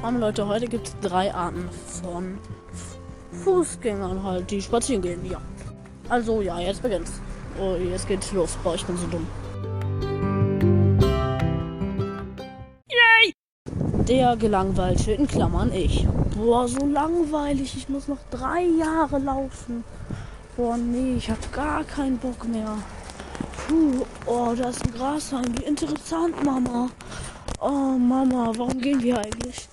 Und Leute, heute gibt es drei Arten von Fußgängern halt, die spazieren gehen, ja. Also ja, jetzt beginnt's. Oh, jetzt geht's los. Boah, ich bin so dumm. Yay! Der Gelangweilte, in Klammern ich. Boah, so langweilig. Ich muss noch drei Jahre laufen. Boah, nee, ich hab gar keinen Bock mehr. Puh, oh, da ist ein Grashalm. Wie interessant, Mama. Oh, Mama, warum gehen wir eigentlich?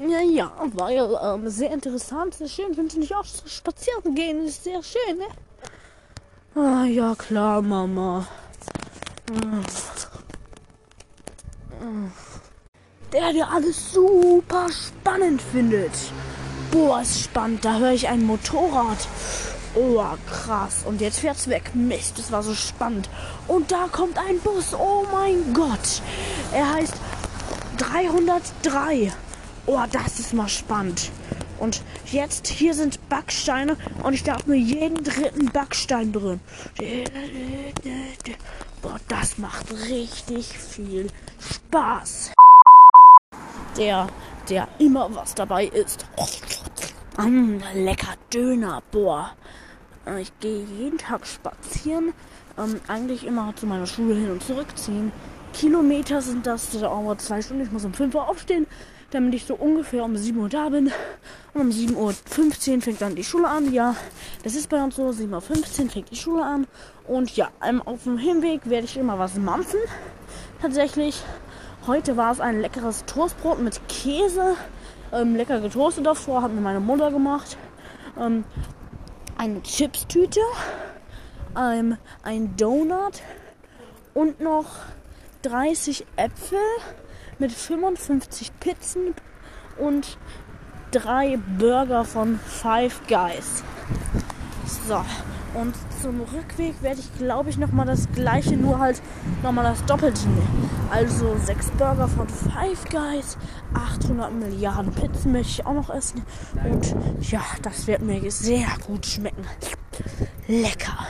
Ja, ja, weil ähm, sehr interessant, sehr schön. Findest du nicht auch so spazieren gehen? Ist sehr schön, ne? Ah, ja, klar, Mama. Der, der alles super spannend findet. Boah, ist spannend. Da höre ich ein Motorrad. Oh, krass. Und jetzt fährt's weg. Mist, das war so spannend. Und da kommt ein Bus. Oh mein Gott. Er heißt 303. Oh, das ist mal spannend. Und jetzt, hier sind Backsteine und ich darf nur jeden dritten Backstein berühren. Boah, das macht richtig viel Spaß. Der, der immer was dabei ist. Mm, lecker Döner, boah. Ich gehe jeden Tag spazieren. Ähm, eigentlich immer zu meiner Schule hin und zurückziehen. Kilometer sind das, das dauert zwei Stunden. Ich muss um 5 Uhr aufstehen damit ich so ungefähr um 7 Uhr da bin. Und um 7.15 Uhr fängt dann die Schule an. Ja, das ist bei uns so. 7.15 Uhr fängt die Schule an. Und ja, ähm, auf dem Hinweg werde ich immer was mampfen. Tatsächlich. Heute war es ein leckeres Toastbrot mit Käse. Ähm, lecker getoastet davor, hat mir meine Mutter gemacht. Ähm, eine Chipstüte. Ähm, ein Donut. Und noch 30 Äpfel mit 55 Pizzen und drei Burger von Five Guys. So, und zum Rückweg werde ich, glaube ich, nochmal das gleiche, nur halt nochmal das Doppelte nehmen. Also sechs Burger von Five Guys, 800 Milliarden Pizzen möchte ich auch noch essen. Und ja, das wird mir sehr gut schmecken. Lecker.